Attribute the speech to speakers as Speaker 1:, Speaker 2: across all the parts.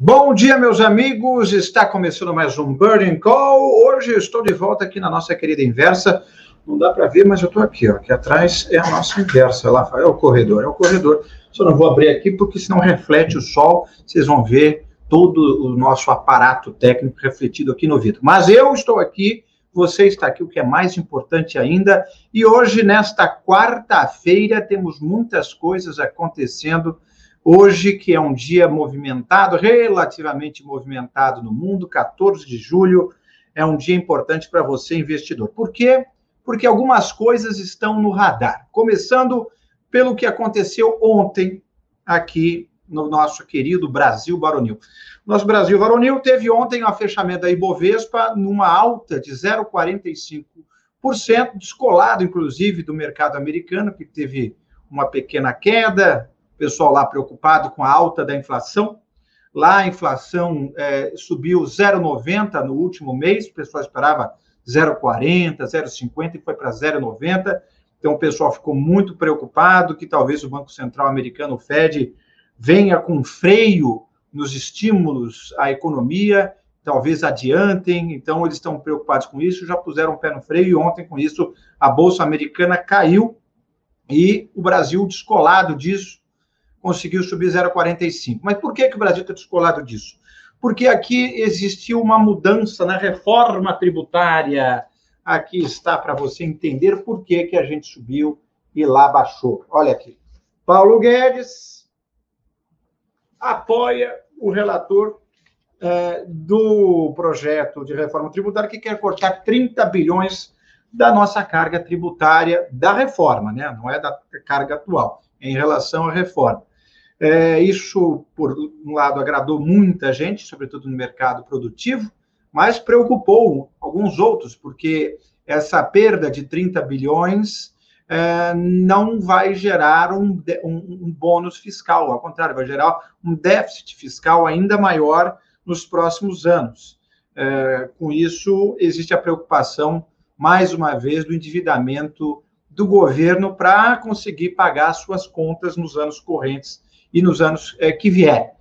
Speaker 1: Bom dia, meus amigos. Está começando mais um Burning Call. Hoje eu estou de volta aqui na nossa querida inversa. Não dá para ver, mas eu estou aqui, ó. Aqui atrás é a nossa inversa. Lá é o corredor, é o corredor. Só não vou abrir aqui porque senão reflete o sol. Vocês vão ver todo o nosso aparato técnico refletido aqui no vidro. Mas eu estou aqui, você está aqui, o que é mais importante ainda. E hoje, nesta quarta-feira, temos muitas coisas acontecendo Hoje, que é um dia movimentado, relativamente movimentado no mundo, 14 de julho, é um dia importante para você, investidor. Por quê? Porque algumas coisas estão no radar. Começando pelo que aconteceu ontem aqui no nosso querido Brasil Baronil. Nosso Brasil Baronil teve ontem a fechamento da Ibovespa numa alta de 0,45%, descolado, inclusive, do mercado americano, que teve uma pequena queda, pessoal lá preocupado com a alta da inflação. Lá a inflação é, subiu 0,90 no último mês, o pessoal esperava 0,40, 0,50 e foi para 0,90. Então o pessoal ficou muito preocupado que talvez o Banco Central americano, o Fed, venha com freio nos estímulos à economia, talvez adiantem. Então eles estão preocupados com isso, já puseram o pé no freio e ontem com isso a bolsa americana caiu e o Brasil descolado disso conseguiu subir 0,45. Mas por que, que o Brasil está descolado disso? Porque aqui existiu uma mudança na reforma tributária. Aqui está para você entender por que, que a gente subiu e lá baixou. Olha aqui. Paulo Guedes apoia o relator é, do projeto de reforma tributária que quer cortar 30 bilhões da nossa carga tributária da reforma, né? não é da carga atual, em relação à reforma. É, isso, por um lado, agradou muita gente, sobretudo no mercado produtivo, mas preocupou alguns outros, porque essa perda de 30 bilhões é, não vai gerar um, um, um, bônus fiscal, ao contrário, vai gerar um déficit fiscal ainda maior nos próximos anos. É, com isso, existe a preocupação, mais uma vez, do endividamento do governo para conseguir pagar suas contas nos anos correntes e nos anos é, que vier.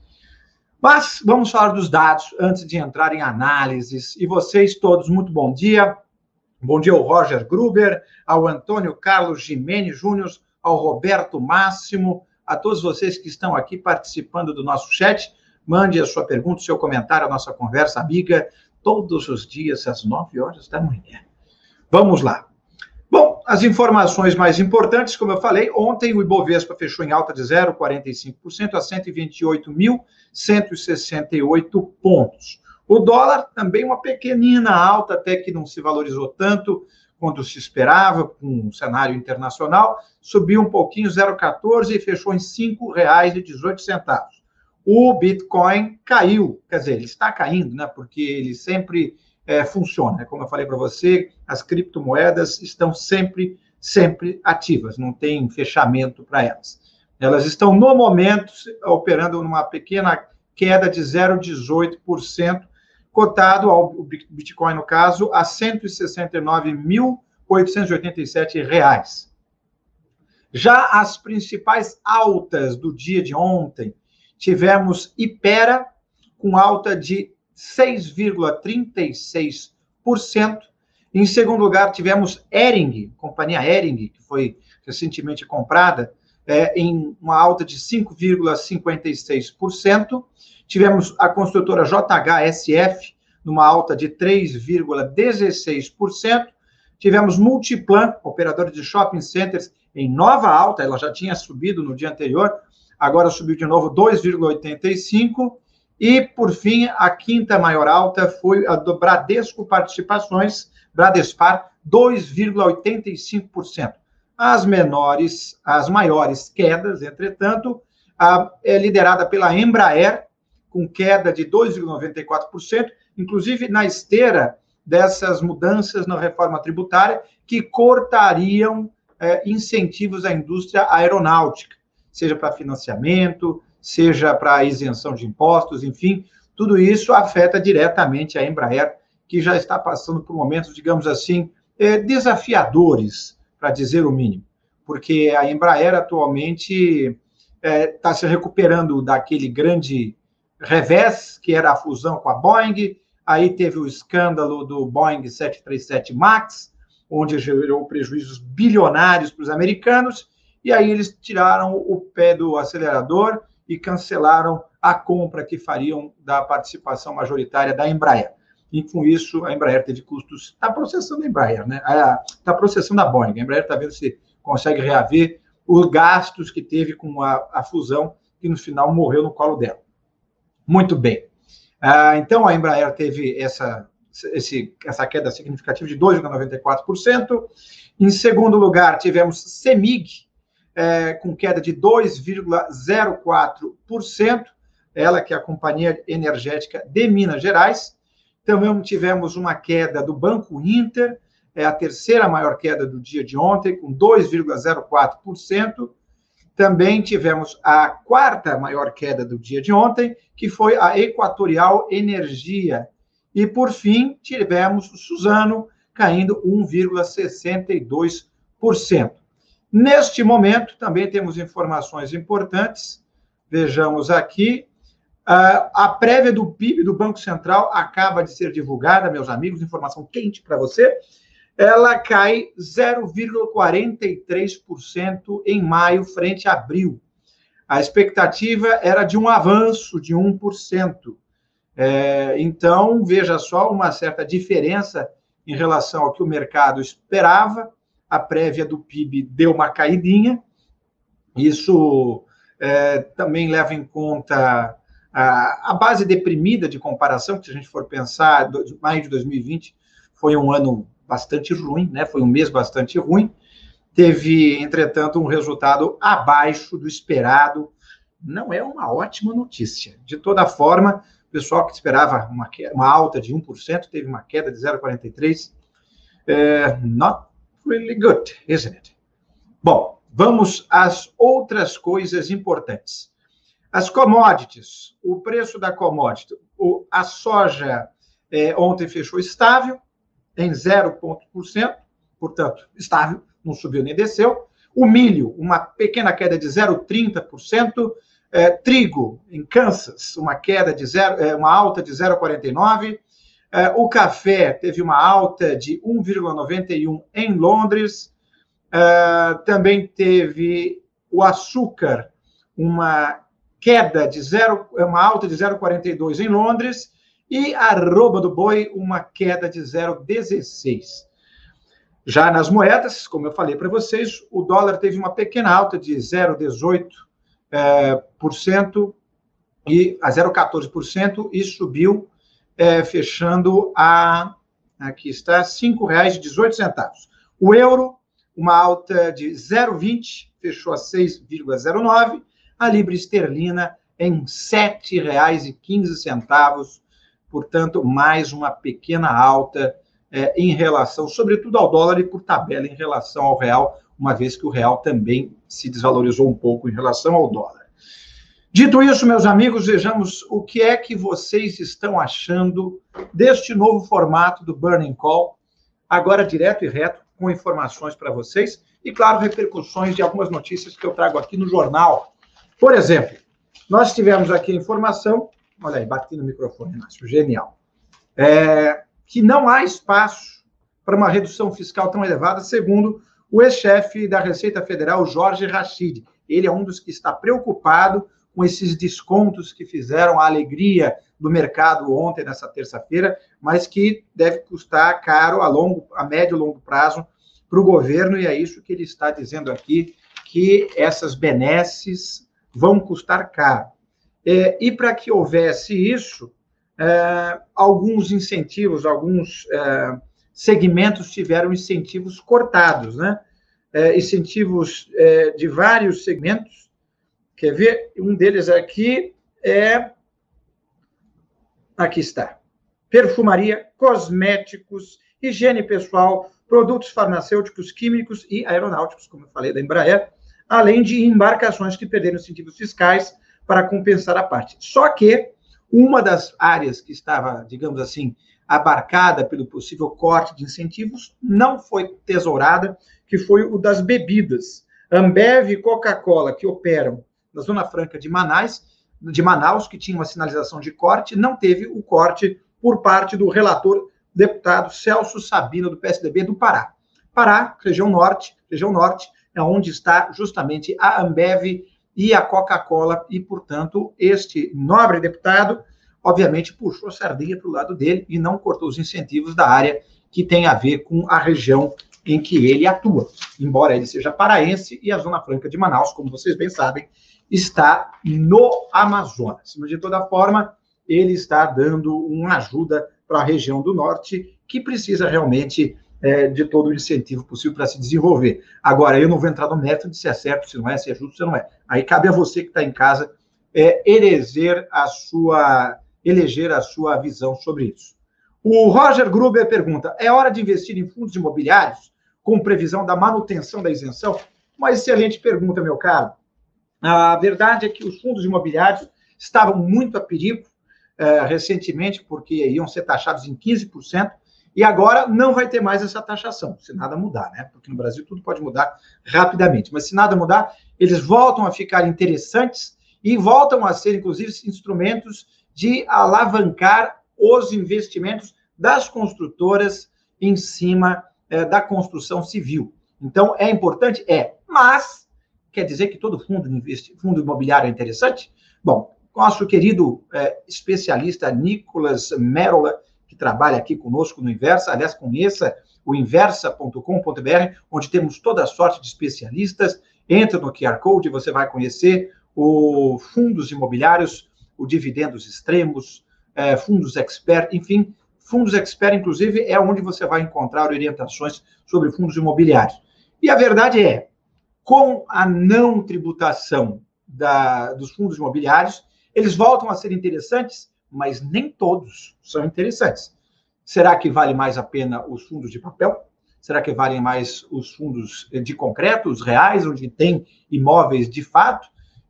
Speaker 1: Mas vamos falar dos dados antes de entrar em análises. E vocês todos, muito bom dia. Bom dia ao Roger Gruber, ao Antônio Carlos Jimenez Júnior, ao Roberto Máximo, a todos vocês que estão aqui participando do nosso chat. Mande a sua pergunta, o seu comentário, a nossa conversa amiga, todos os dias às 9 horas da manhã. Vamos lá. Bom, as informações mais importantes, como eu falei, ontem o Ibovespa fechou em alta de 0,45% a 128.168 pontos. O dólar também uma pequenina alta, até que não se valorizou tanto quanto se esperava, com o cenário internacional, subiu um pouquinho, 0,14 e fechou em R$ 5,18. O Bitcoin caiu, quer dizer, ele está caindo, né? Porque ele sempre é, funciona. Como eu falei para você, as criptomoedas estão sempre, sempre ativas, não tem fechamento para elas. Elas estão, no momento, operando numa pequena queda de 0,18%, cotado ao Bitcoin, no caso, a R$ 169.887. Já as principais altas do dia de ontem, tivemos Ipera com alta de 6,36%. Em segundo lugar, tivemos Ering, companhia Ering, que foi recentemente comprada, é, em uma alta de 5,56%. Tivemos a construtora JHSF, numa alta de 3,16%. Tivemos Multiplan, operadora de shopping centers, em nova alta, ela já tinha subido no dia anterior, agora subiu de novo 2,85%. E, por fim, a quinta maior alta foi a do Bradesco Participações, Bradespar, 2,85%. As menores, as maiores quedas, entretanto, a, é liderada pela Embraer, com queda de 2,94%, inclusive na esteira dessas mudanças na reforma tributária que cortariam é, incentivos à indústria aeronáutica, seja para financiamento, seja para isenção de impostos, enfim, tudo isso afeta diretamente a Embraer, que já está passando por momentos, digamos assim, eh, desafiadores, para dizer o mínimo, porque a Embraer atualmente está eh, se recuperando daquele grande revés, que era a fusão com a Boeing, aí teve o escândalo do Boeing 737 MAX, onde gerou prejuízos bilionários para os americanos, e aí eles tiraram o pé do acelerador e cancelaram a compra que fariam da participação majoritária da Embraer. E com isso, a Embraer teve custos. Está processando a Embraer, né? Está processando a Boeing. A Embraer está vendo se consegue reaver os gastos que teve com a, a fusão, que no final morreu no colo dela. Muito bem. Ah, então, a Embraer teve essa, esse, essa queda significativa de 2,94%. Em segundo lugar, tivemos CEMIG, é, com queda de 2,04%, ela que é a Companhia Energética de Minas Gerais. Também tivemos uma queda do Banco Inter, é a terceira maior queda do dia de ontem, com 2,04%. Também tivemos a quarta maior queda do dia de ontem, que foi a Equatorial Energia. E, por fim, tivemos o Suzano caindo 1,62%. Neste momento, também temos informações importantes. Vejamos aqui. A prévia do PIB do Banco Central acaba de ser divulgada, meus amigos, informação quente para você. Ela cai 0,43% em maio frente a abril. A expectativa era de um avanço de 1%. É, então, veja só uma certa diferença em relação ao que o mercado esperava a prévia do PIB deu uma caidinha. Isso é, também leva em conta a, a, base deprimida de comparação, que se a gente for pensar, do, maio de 2020 foi um ano bastante ruim, né? foi um mês bastante ruim. Teve, entretanto, um resultado abaixo do esperado. Não é uma ótima notícia. De toda forma, o pessoal que esperava uma, uma alta de 1% teve uma queda de 0,43%. É, not really good, isn't it? Bom, vamos às outras coisas importantes. As commodities, o preço da commodity, o, a soja é, ontem fechou estável, em 0,1%, portanto, estável, não subiu nem desceu. O milho, uma pequena queda de 0,30%. É, trigo, em Kansas, uma queda de zero, é, uma alta de 0,49%. É, o café teve uma alta de 1,91 em Londres. É, também teve o açúcar, uma queda de zero, uma alta de 0,42 em Londres. E a arroba do boi, uma queda de 0,16. Já nas moedas, como eu falei para vocês, o dólar teve uma pequena alta de 0,18% é, por cento e a 0,14% e subiu é, fechando a, aqui está, R$ 5,18. O euro, uma alta de 0,20, fechou a 6,09. A libra esterlina em R$ 7,15, portanto, mais uma pequena alta é, em relação, sobretudo ao dólar e por tabela em relação ao real, uma vez que o real também se desvalorizou um pouco em relação ao dólar. Dito isso, meus amigos, vejamos o que é que vocês estão achando deste novo formato do Burning Call, agora direto e reto, com informações para vocês e, claro, repercussões de algumas notícias que eu trago aqui no jornal. Por exemplo, nós tivemos aqui a informação, olha aí, bati no microfone, Márcio, genial, é, que não há espaço para uma redução fiscal tão elevada, segundo o ex-chefe da Receita Federal, Jorge Rachid. Ele é um dos que está preocupado com esses descontos que fizeram a alegria do mercado ontem, nessa terça-feira, mas que deve custar caro a longo, a médio e longo prazo para o governo, e é isso que ele está dizendo aqui, que essas benesses vão custar caro. É, e para que houvesse isso, é, alguns incentivos, alguns é, segmentos tiveram incentivos cortados, né? É, incentivos é, de vários segmentos Quer ver? Um deles aqui é. Aqui está. Perfumaria, cosméticos, higiene pessoal, produtos farmacêuticos, químicos e aeronáuticos, como eu falei da Embraer, além de embarcações que perderam incentivos fiscais para compensar a parte. Só que uma das áreas que estava, digamos assim, abarcada pelo possível corte de incentivos não foi tesourada, que foi o das bebidas. Ambev e Coca-Cola, que operam na Zona Franca de Manaus, de Manaus, que tinha uma sinalização de corte, não teve o corte por parte do relator deputado Celso Sabino, do PSDB do Pará. Pará, região norte, região norte, é onde está justamente a Ambev e a Coca-Cola, e, portanto, este nobre deputado, obviamente, puxou a sardinha para o lado dele e não cortou os incentivos da área que tem a ver com a região em que ele atua. Embora ele seja paraense e a Zona Franca de Manaus, como vocês bem sabem, está no Amazonas. Mas, de toda forma, ele está dando uma ajuda para a região do norte, que precisa realmente é, de todo o incentivo possível para se desenvolver. Agora, eu não vou entrar no método de se é certo, se não é, se é justo, se não é. Aí cabe a você que está em casa é, eleger a sua eleger a sua visão sobre isso. O Roger Gruber pergunta: é hora de investir em fundos imobiliários com previsão da manutenção da isenção? Uma excelente pergunta, meu caro. A verdade é que os fundos imobiliários estavam muito a perigo é, recentemente, porque iam ser taxados em 15%, e agora não vai ter mais essa taxação, se nada mudar, né? Porque no Brasil tudo pode mudar rapidamente. Mas se nada mudar, eles voltam a ficar interessantes e voltam a ser, inclusive, instrumentos de alavancar os investimentos das construtoras em cima é, da construção civil. Então, é importante? É. Mas, quer dizer que todo fundo, fundo imobiliário é interessante? Bom, nosso querido é, especialista Nicolas Merola, que trabalha aqui conosco no Inversa, aliás, conheça o inversa.com.br, onde temos toda a sorte de especialistas. Entra no QR Code, você vai conhecer o fundos imobiliários, o dividendos extremos, é, fundos expert, enfim, fundos expert, inclusive, é onde você vai encontrar orientações sobre fundos imobiliários. E a verdade é, com a não tributação da, dos fundos imobiliários, eles voltam a ser interessantes, mas nem todos são interessantes. Será que vale mais a pena os fundos de papel? Será que valem mais os fundos de concreto, os reais, onde tem imóveis de fato?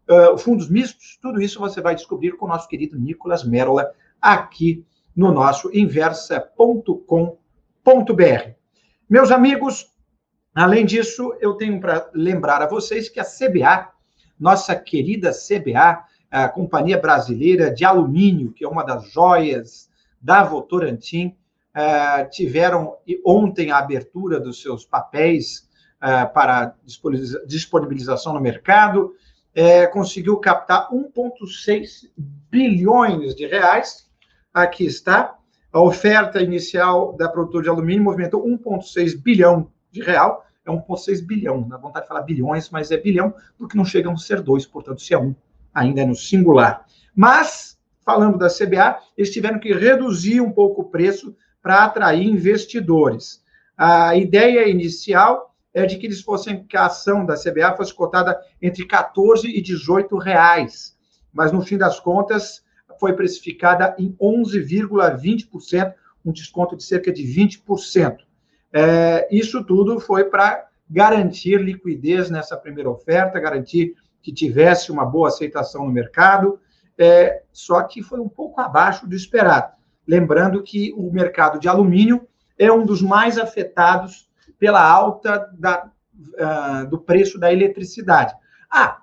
Speaker 1: Uh, fundos mistos? Tudo isso você vai descobrir com o nosso querido Nicolas Merola aqui no nosso inversa.com.br. Meus amigos, além disso, eu tenho para lembrar a vocês que a CBA, nossa querida CBA, a Companhia Brasileira de Alumínio, que é uma das joias da Votorantim, é, tiveram ontem a abertura dos seus papéis é, para disponibilização no mercado, é, conseguiu captar 1,6 bilhões de reais. Aqui está. A oferta inicial da produtora de alumínio movimentou 1,6 bilhão de real. É 1,6 bilhão. Dá vontade de falar bilhões, mas é bilhão, porque não chegam a ser dois, portanto, se é um, ainda é no singular. Mas, falando da CBA, eles tiveram que reduzir um pouco o preço para atrair investidores. A ideia inicial é de que eles fossem que a ação da CBA fosse cotada entre 14 e 18 reais, mas no fim das contas foi precificada em 11,20%, um desconto de cerca de 20%. É, isso tudo foi para garantir liquidez nessa primeira oferta, garantir que tivesse uma boa aceitação no mercado, é, só que foi um pouco abaixo do esperado. Lembrando que o mercado de alumínio é um dos mais afetados pela alta da, uh, do preço da eletricidade. Ah,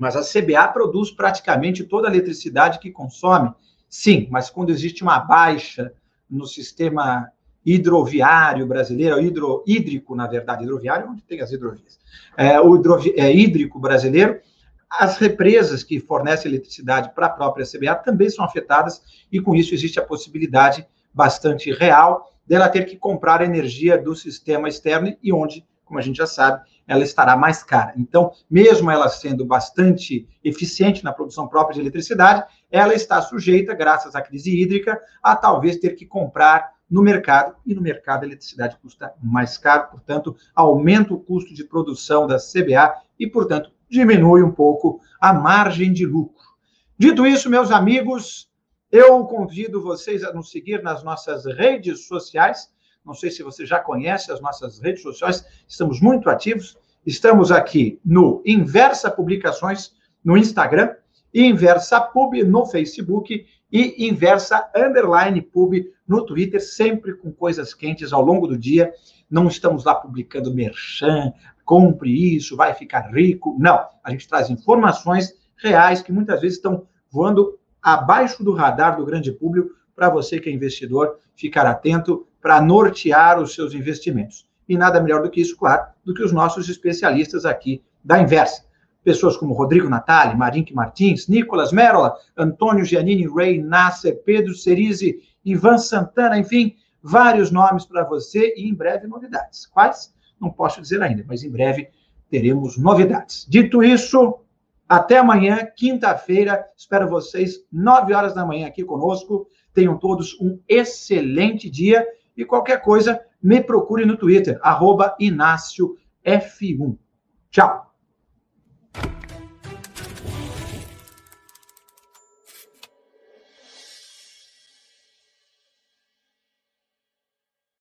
Speaker 1: mas a CBA produz praticamente toda a eletricidade que consome. Sim, mas quando existe uma baixa no sistema hidroviário brasileiro, hidro, hídrico, na verdade, hidroviário, onde tem as hidrovias. É, o hidrovi, é, hídrico brasileiro, as represas que fornecem eletricidade para a própria CBA também são afetadas, e com isso existe a possibilidade bastante real dela ter que comprar energia do sistema externo e onde, como a gente já sabe, ela estará mais cara. Então, mesmo ela sendo bastante eficiente na produção própria de eletricidade, ela está sujeita, graças à crise hídrica, a talvez ter que comprar no mercado, e no mercado a eletricidade custa mais caro, portanto, aumenta o custo de produção da CBA e, portanto, diminui um pouco a margem de lucro. Dito isso, meus amigos, eu convido vocês a nos seguir nas nossas redes sociais. Não sei se você já conhece as nossas redes sociais, estamos muito ativos. Estamos aqui no Inversa Publicações no Instagram, Inversa Pub no Facebook e Inversa Underline Pub no Twitter, sempre com coisas quentes ao longo do dia. Não estamos lá publicando merchan, compre isso, vai ficar rico. Não, a gente traz informações reais que muitas vezes estão voando abaixo do radar do grande público para você que é investidor ficar atento para nortear os seus investimentos. E nada melhor do que isso, claro, do que os nossos especialistas aqui da Inversa. Pessoas como Rodrigo Natali, Marink Martins, Nicolas Merola, Antônio Giannini, Ray Nasser, Pedro Cerise, Ivan Santana, enfim, vários nomes para você e em breve novidades. Quais? Não posso dizer ainda, mas em breve teremos novidades. Dito isso, até amanhã, quinta-feira. Espero vocês, nove horas da manhã, aqui conosco. Tenham todos um excelente dia e qualquer coisa, me procure no Twitter, arroba Inácio F1. Tchau!